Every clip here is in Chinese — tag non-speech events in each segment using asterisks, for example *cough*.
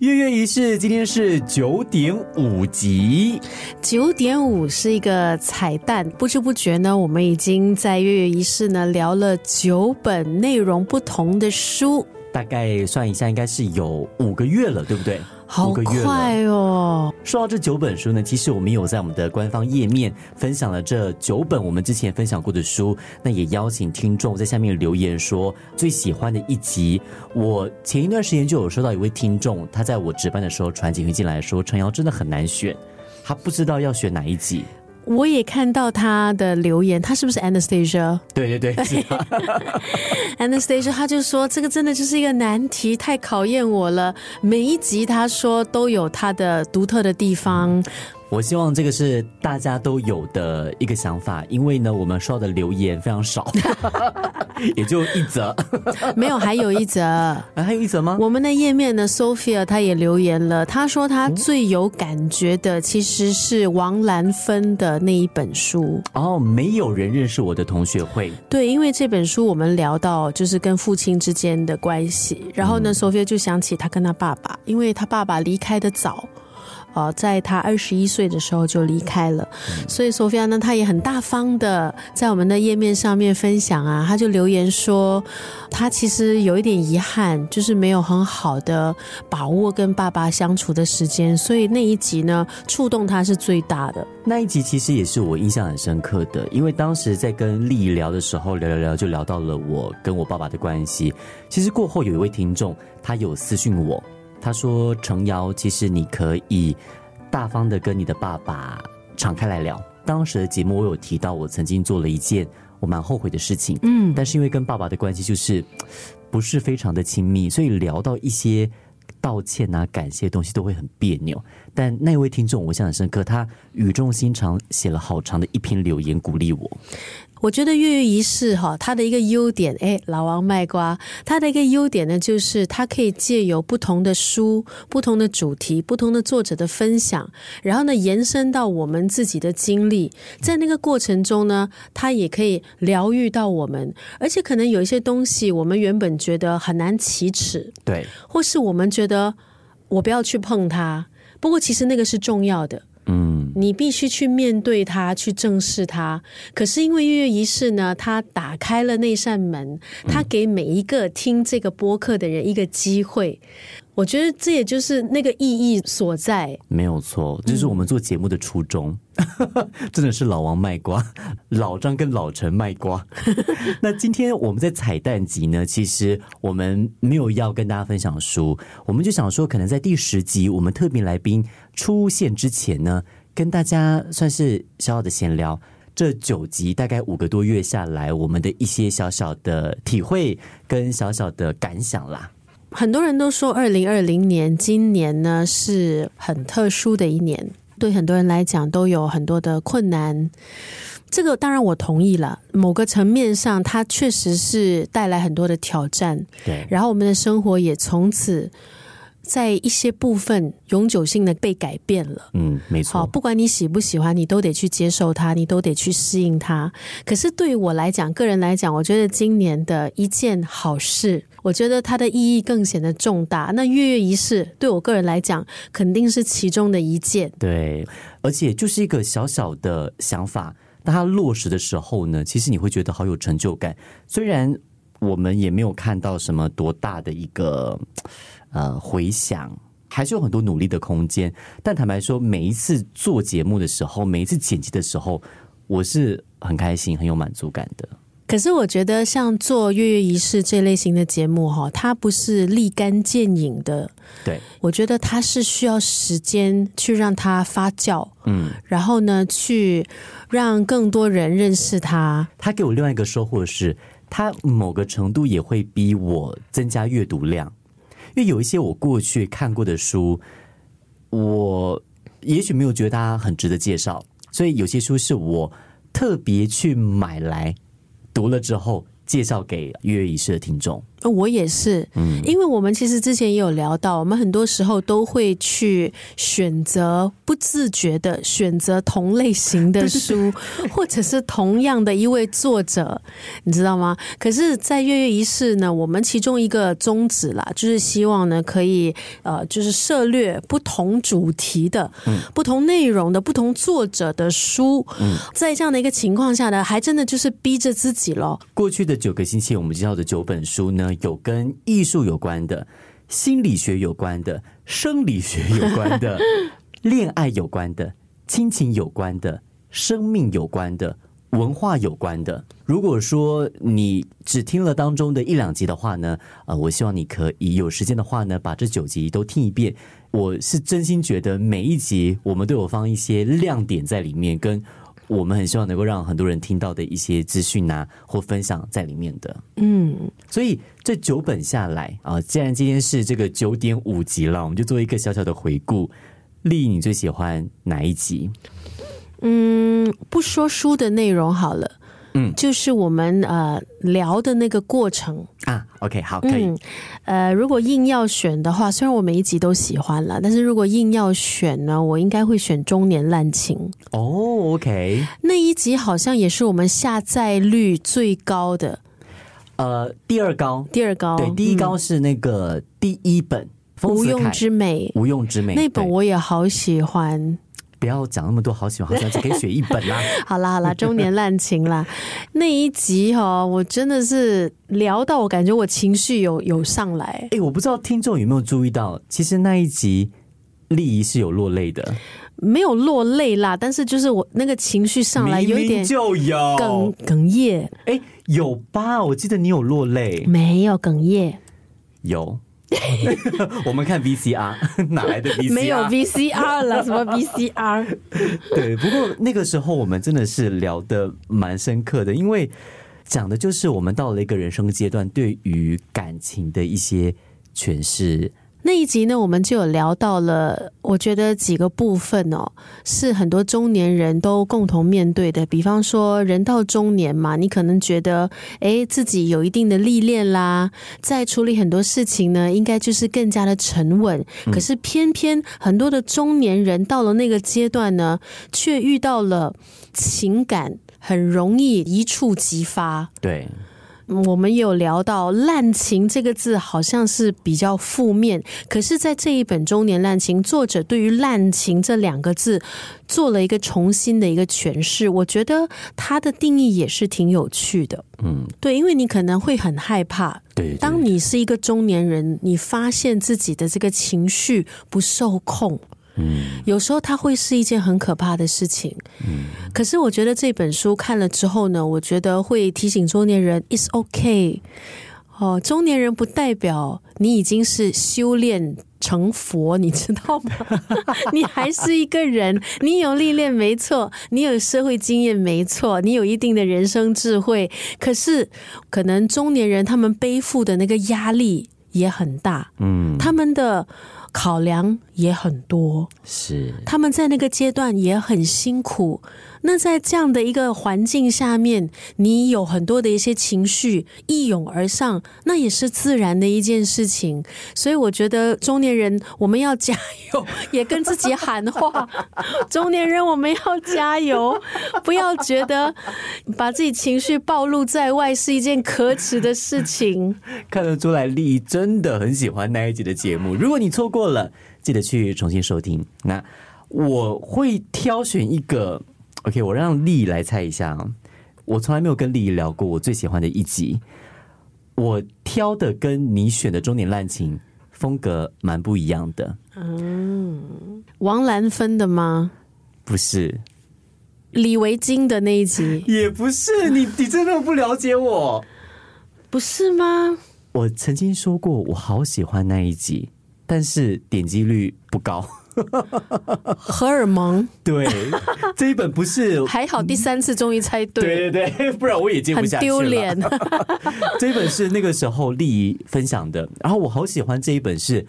月月仪式，今天是九点五集。九点五是一个彩蛋，不知不觉呢，我们已经在月月仪式呢聊了九本内容不同的书，大概算一下，应该是有五个月了，对不对？好快哦！说到这九本书呢，其实我们有在我们的官方页面分享了这九本我们之前分享过的书。那也邀请听众在下面留言说最喜欢的一集。我前一段时间就有收到一位听众，他在我值班的时候传简讯进来说，陈瑶真的很难选，他不知道要选哪一集。我也看到他的留言，他是不是 Anastasia？对对对，*laughs* Anastasia，他就说这个真的就是一个难题，太考验我了。每一集他说都有他的独特的地方。我希望这个是大家都有的一个想法，因为呢，我们收到的留言非常少，*laughs* 也就一则，*laughs* 没有，还有一则，还有一则吗？我们的页面呢，Sophia 她也留言了，她说她最有感觉的其实是王兰芬的那一本书。哦，没有人认识我的同学会。对，因为这本书我们聊到就是跟父亲之间的关系，然后呢，Sophia 就想起她跟她爸爸，因为她爸爸离开的早。哦，在他二十一岁的时候就离开了，所以索菲亚呢，她也很大方的在我们的页面上面分享啊，她就留言说，她其实有一点遗憾，就是没有很好的把握跟爸爸相处的时间，所以那一集呢，触动她是最大的。那一集其实也是我印象很深刻的，因为当时在跟丽聊的时候，聊聊聊就聊到了我跟我爸爸的关系。其实过后有一位听众，他有私讯我。他说：“程瑶，其实你可以大方的跟你的爸爸敞开来聊。当时的节目我有提到，我曾经做了一件我蛮后悔的事情，嗯，但是因为跟爸爸的关系就是不是非常的亲密，所以聊到一些道歉啊、感谢的东西都会很别扭。但那位听众，我印象很深刻，他语重心长写了好长的一篇留言鼓励我。”我觉得月月仪式哈，它的一个优点，哎，老王卖瓜，它的一个优点呢，就是它可以借由不同的书、不同的主题、不同的作者的分享，然后呢，延伸到我们自己的经历，在那个过程中呢，它也可以疗愈到我们，而且可能有一些东西，我们原本觉得很难启齿，对，或是我们觉得我不要去碰它，不过其实那个是重要的。嗯，你必须去面对它，去正视它。可是因为月月仪式呢，它打开了那扇门，它给每一个听这个播客的人一个机会。我觉得这也就是那个意义所在。没有错，这是我们做节目的初衷。*laughs* 真的是老王卖瓜，*laughs* 老张跟老陈卖瓜。*laughs* 那今天我们在彩蛋集呢，其实我们没有要跟大家分享书，我们就想说，可能在第十集我们特别来宾出现之前呢，跟大家算是小小的闲聊。这九集大概五个多月下来，我们的一些小小的体会跟小小的感想啦。很多人都说，二零二零年今年呢是很特殊的一年，对很多人来讲都有很多的困难。这个当然我同意了，某个层面上，它确实是带来很多的挑战。对，然后我们的生活也从此。在一些部分永久性的被改变了，嗯，没错。好，不管你喜不喜欢，你都得去接受它，你都得去适应它。可是对于我来讲，个人来讲，我觉得今年的一件好事，我觉得它的意义更显得重大。那月月仪式对我个人来讲，肯定是其中的一件。对，而且就是一个小小的想法，当它落实的时候呢，其实你会觉得好有成就感。虽然我们也没有看到什么多大的一个。呃，回想还是有很多努力的空间，但坦白说，每一次做节目的时候，每一次剪辑的时候，我是很开心、很有满足感的。可是，我觉得像做月月仪式这类型的节目，哈，它不是立竿见影的。对，我觉得它是需要时间去让它发酵，嗯，然后呢，去让更多人认识它。它给我另外一个收获是，它某个程度也会逼我增加阅读量。因为有一些我过去看过的书，我也许没有觉得它很值得介绍，所以有些书是我特别去买来读了之后介绍给月月仪式的听众。呃我也是，嗯，因为我们其实之前也有聊到，我们很多时候都会去选择不自觉的选择同类型的书，或者是同样的一位作者，你知道吗？可是，在月月仪式呢，我们其中一个宗旨啦，就是希望呢，可以呃，就是涉略不同主题的、不同内容的、不同作者的书，在这样的一个情况下呢，还真的就是逼着自己咯。过去的九个星期，我们介绍的九本书呢，有跟艺术有关的、心理学有关的、生理学有关的、*laughs* 恋爱有关的、亲情有关的、生命有关的、文化有关的。如果说你只听了当中的一两集的话呢，呃，我希望你可以有时间的话呢，把这九集都听一遍。我是真心觉得每一集我们都有放一些亮点在里面，跟我们很希望能够让很多人听到的一些资讯啊或分享在里面的。嗯，所以这九本下来啊，既然今天是这个九点五集了，我们就做一个小小的回顾。丽，你最喜欢哪一集？嗯，不说书的内容好了，嗯就是我们呃聊的那个过程。啊？OK，好，可以。嗯，呃，如果硬要选的话，虽然我每一集都喜欢了，但是如果硬要选呢，我应该会选中年滥情哦，OK，那一集，好像也是我们下载率最高的呃，第二高，第二高，对，第一嗯高是那个第一本《丰无用之美。无用之美》那本我也好喜欢。不要讲那么多，好喜欢，好喜欢，只可以选一本 *laughs* 啦。好啦好啦，中年滥情啦，*laughs* 那一集哦，我真的是聊到我感觉我情绪有有上来，哎，我不知道听众有没有注意到，其实那一集丽仪是有落泪的，没有落泪啦，但是就是我那个情绪上来有一点就有。哽哽咽，哎，有吧？我记得你有落泪，没有哽咽，有。*laughs* 我们看 VCR，*laughs* 哪来的 *laughs* VCR？没有 VCR 了，什么 VCR？对，不过那个时候我们真的是聊的蛮深刻的，因为讲的就是我们到了一个人生阶段，对于感情的一些诠释。那一集呢，我们就有聊到了，我觉得几个部分哦，是很多中年人都共同面对的。比方说，人到中年嘛，你可能觉得，诶，自己有一定的历练啦，在处理很多事情呢，应该就是更加的沉稳。可是偏偏很多的中年人到了那个阶段呢，却遇到了情感很容易一触即发。对，嗯我们有聊到“滥情”这个字，好像是比较负面。可是，在这一本《中年滥情》，作者对于“滥情”这两个字做了一个重新的一个诠释。我觉得他的定义也是挺有趣的。嗯，对，因为你可能会很害怕，对对当你是一个中年人，你发现自己的这个情绪不受控，嗯，有时候它会是一件很可怕的事情。嗯，可是我觉得这本书看了之后呢，我觉得会提醒中年人，is okay。哦，中年人不代表你已经是修炼成佛，你知道吗？*laughs* 你还是一个人，你有历练没错，你有社会经验没错，你有一定的人生智慧，可是可能中年人他们背负的那个压力也很大，嗯，他们的考量也很多。是他们在那个阶段也很辛苦。那在这样的一个环境下面，你有很多的一些情绪一涌而上，那也是自然的一件事情。所以我觉得中年人我们要加油，*laughs* 也跟自己喊话：中年人我们要加油，不要觉得把自己情绪暴露在外是一件可耻的事情。*laughs* 看得出来，丽真的很喜欢那一集的节目。如果你错过了，记得去重新收听。那我会挑选一个，OK，我让丽来猜一下啊。我从来没有跟丽仪聊过我最喜欢的一集，我挑的跟你选的《中年滥情》风格蛮不一样的，王兰芬的吗？不是，李维京的那一集也不是。你你真的不了解我。不是吗？我曾经说过，我好喜欢那一集，但是点击率不高。荷尔蒙。对，这一本不是，还好第三次终于猜对，对对对，不然我也接不很下去了。丢脸。*laughs* 这一本是那个时候丽仪分享的，然后我好喜欢这一本是，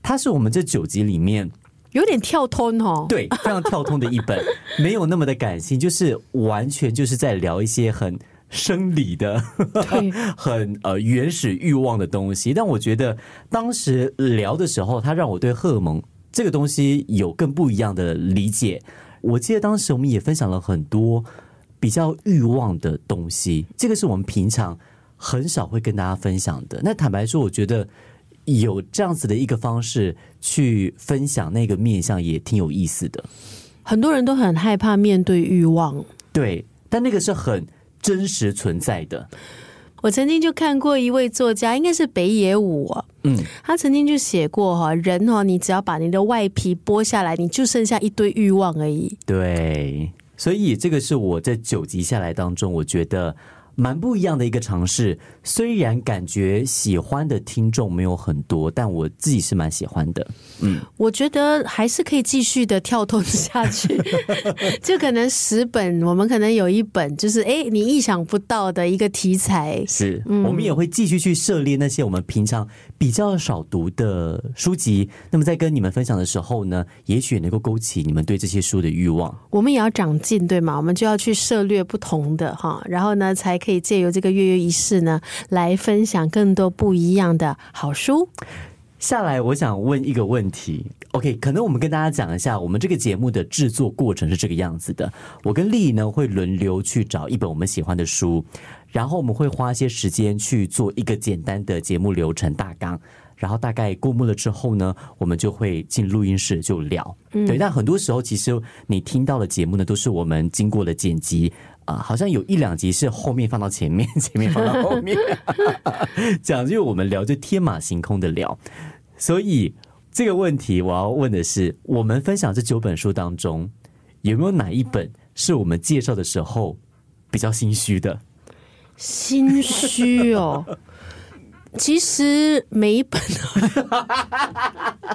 它是我们这九集里面有点跳通哦。对非常跳通的一本，没有那么的感性，就是完全就是在聊一些很生理的、对 *laughs* 很呃原始欲望的东西。但我觉得当时聊的时候，他让我对荷尔蒙这个东西有更不一样的理解。我记得当时我们也分享了很多比较欲望的东西，这个是我们平常很少会跟大家分享的。那坦白说，我觉得有这样子的一个方式去分享那个面相，也挺有意思的。很多人都很害怕面对欲望。对，但那个是很真实存在的。我曾经就看过一位作家，应该是北野武、哦，嗯，他曾经就写过哈，人哦，你只要把你的外皮剥下来，你就剩下一堆欲望而已。对，所以这个是我在九集下来当中，我觉得蛮不一样的一个尝试。虽然感觉喜欢的听众没有很多，但我自己是蛮喜欢的。嗯我觉得还是可以继续的跳动下去，*laughs* 就可能十本，我们可能有一本就是哎，你意想不到的一个题材。是，我们也会继续去涉猎那些我们平常比较少读的书籍。那么在跟你们分享的时候呢，也许能够勾起你们对这些书的欲望。我们也要长进，对吗？我们就要去涉猎不同的哈，然后呢，才可以借由这个月月仪式呢，来分享更多不一样的好书。下来，我想问一个问题。OK，可能我们跟大家讲一下，我们这个节目的制作过程是这个样子的。我跟丽呢会轮流去找一本我们喜欢的书，然后我们会花些时间去做一个简单的节目流程大纲。然后大概过目了之后呢，我们就会进录音室就聊。对，但很多时候其实你听到的节目呢，都是我们经过了剪辑啊、好像有一两集是后面放到前面，*laughs* 前面放到后面，讲就是我们聊就天马行空的聊。所以这个问题我要问的是，我们分享这九本书当中，有没有哪一本是我们介绍的时候比较心虚的？心虚哦。其实每一本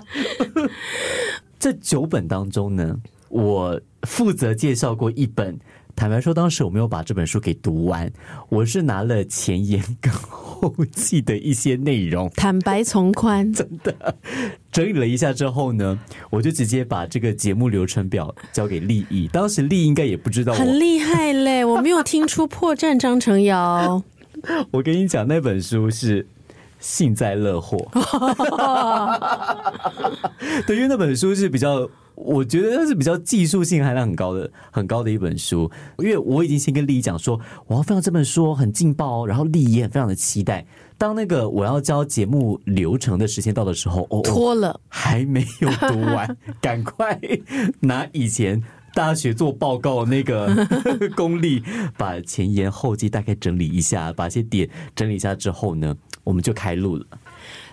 *laughs* 这九本当中呢，我负责介绍过一本。坦白说，当时我没有把这本书给读完，我是拿了前言跟后记的一些内容，坦白从宽，真的整理了一下之后呢，我就直接把这个节目流程表交给丽艺。当时丽应该也不知道我很厉害嘞！我没有听出破绽，张成尧。*laughs* 我跟你讲，那本书是幸灾乐祸。*laughs* 对，因为那本书是比较，我觉得它是比较技术性含量很高的、很高的一本书。因为我已经先跟丽讲说，我要分享这本书哦很劲爆哦，然后丽也很非常的期待。当那个我要教节目流程的时间到的时候，哦，哦脱了，还没有读完，*laughs* 赶快拿以前大学做报告那个 *laughs* 功力，把前言后记大概整理一下，把一些点整理一下之后呢，我们就开录了。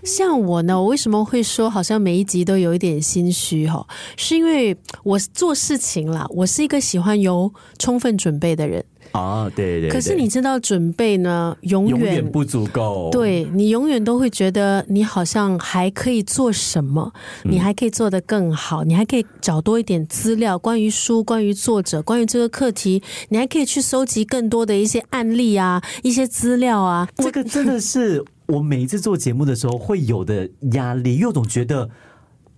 像我呢，我为什么会说好像每一集都有一点心虚哈？是因为我做事情啦，我是一个喜欢有充分准备的人。啊，对对对，可是你知道，准备呢，永永远远不足够。对你永远都会觉得你好像还可以做什么，你还可以做得更好，你还可以找多一点资料，关于书、关于作者、关于这个课题，你还可以去收集更多的一些案例啊，一些资料啊。这个真的是我每一次做节目的时候会有的压力，又总觉得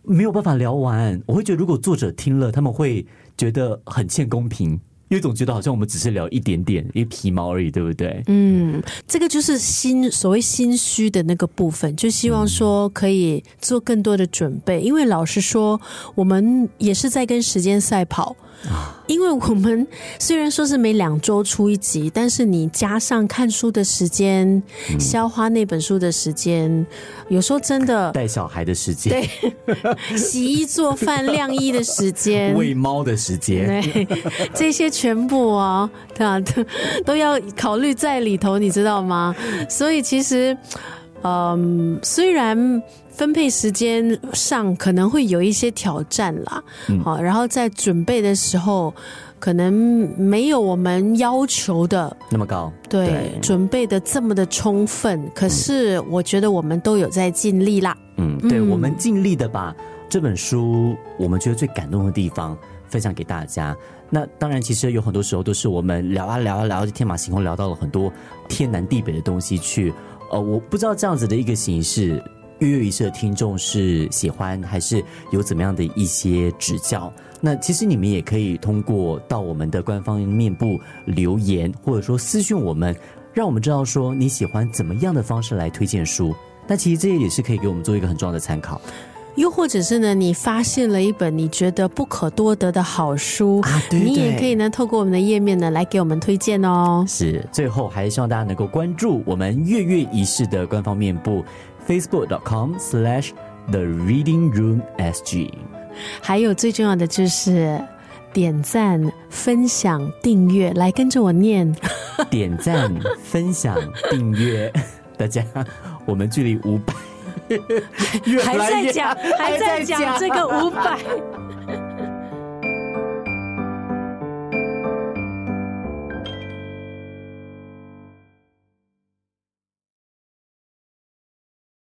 没有办法聊完。我会觉得，如果作者听了，他们会觉得很欠公平，因为总觉得好像我们只是聊一点点一皮毛而已，对不对？嗯，这个就是心所谓心虚的那个部分，就希望说可以做更多的准备，因为老实说，我们也是在跟时间赛跑。因为我们虽然说是每两周出一集，但是你加上看书的时间、消化那本书的时间，有时候真的 *laughs* 带小孩的时间，对 *laughs* 洗衣做饭、晾衣的时间，喂猫的时间，对，这些全部哦，对啊，都都要考虑在里头，你知道吗？所以其实，嗯，虽然分配时间上可能会有一些挑战啦，好、然后在准备的时候，可能没有我们要求的那么高，对准备的这么的充分，可是我觉得我们都有在尽力啦。嗯，对，嗯我们尽力的把这本书我们觉得最感动的地方分享给大家。那当然，其实有很多时候都是我们聊啊聊啊聊，就天马行空聊到了很多天南地北的东西去。呃，我不知道这样子的一个形式，跃跃一试的听众是喜欢，还是有怎么样的一些指教？那其实你们也可以通过到我们的官方面部留言，或者说私讯我们，让我们知道说你喜欢怎么样的方式来推荐书。那其实这也是可以给我们做一个很重要的参考。又或者是呢，你发现了一本你觉得不可多得的好书啊对你也可以呢透过我们的页面呢来给我们推荐哦。是，最后还是希望大家能够关注我们月月仪式的官方面部 facebook.com/slash the reading room sg。还有最重要的就是点赞、分享、订阅，来跟着我念。*laughs* 点赞、分享、订阅，大家，我们距离五百 *laughs* 还在讲，还在讲这个五百。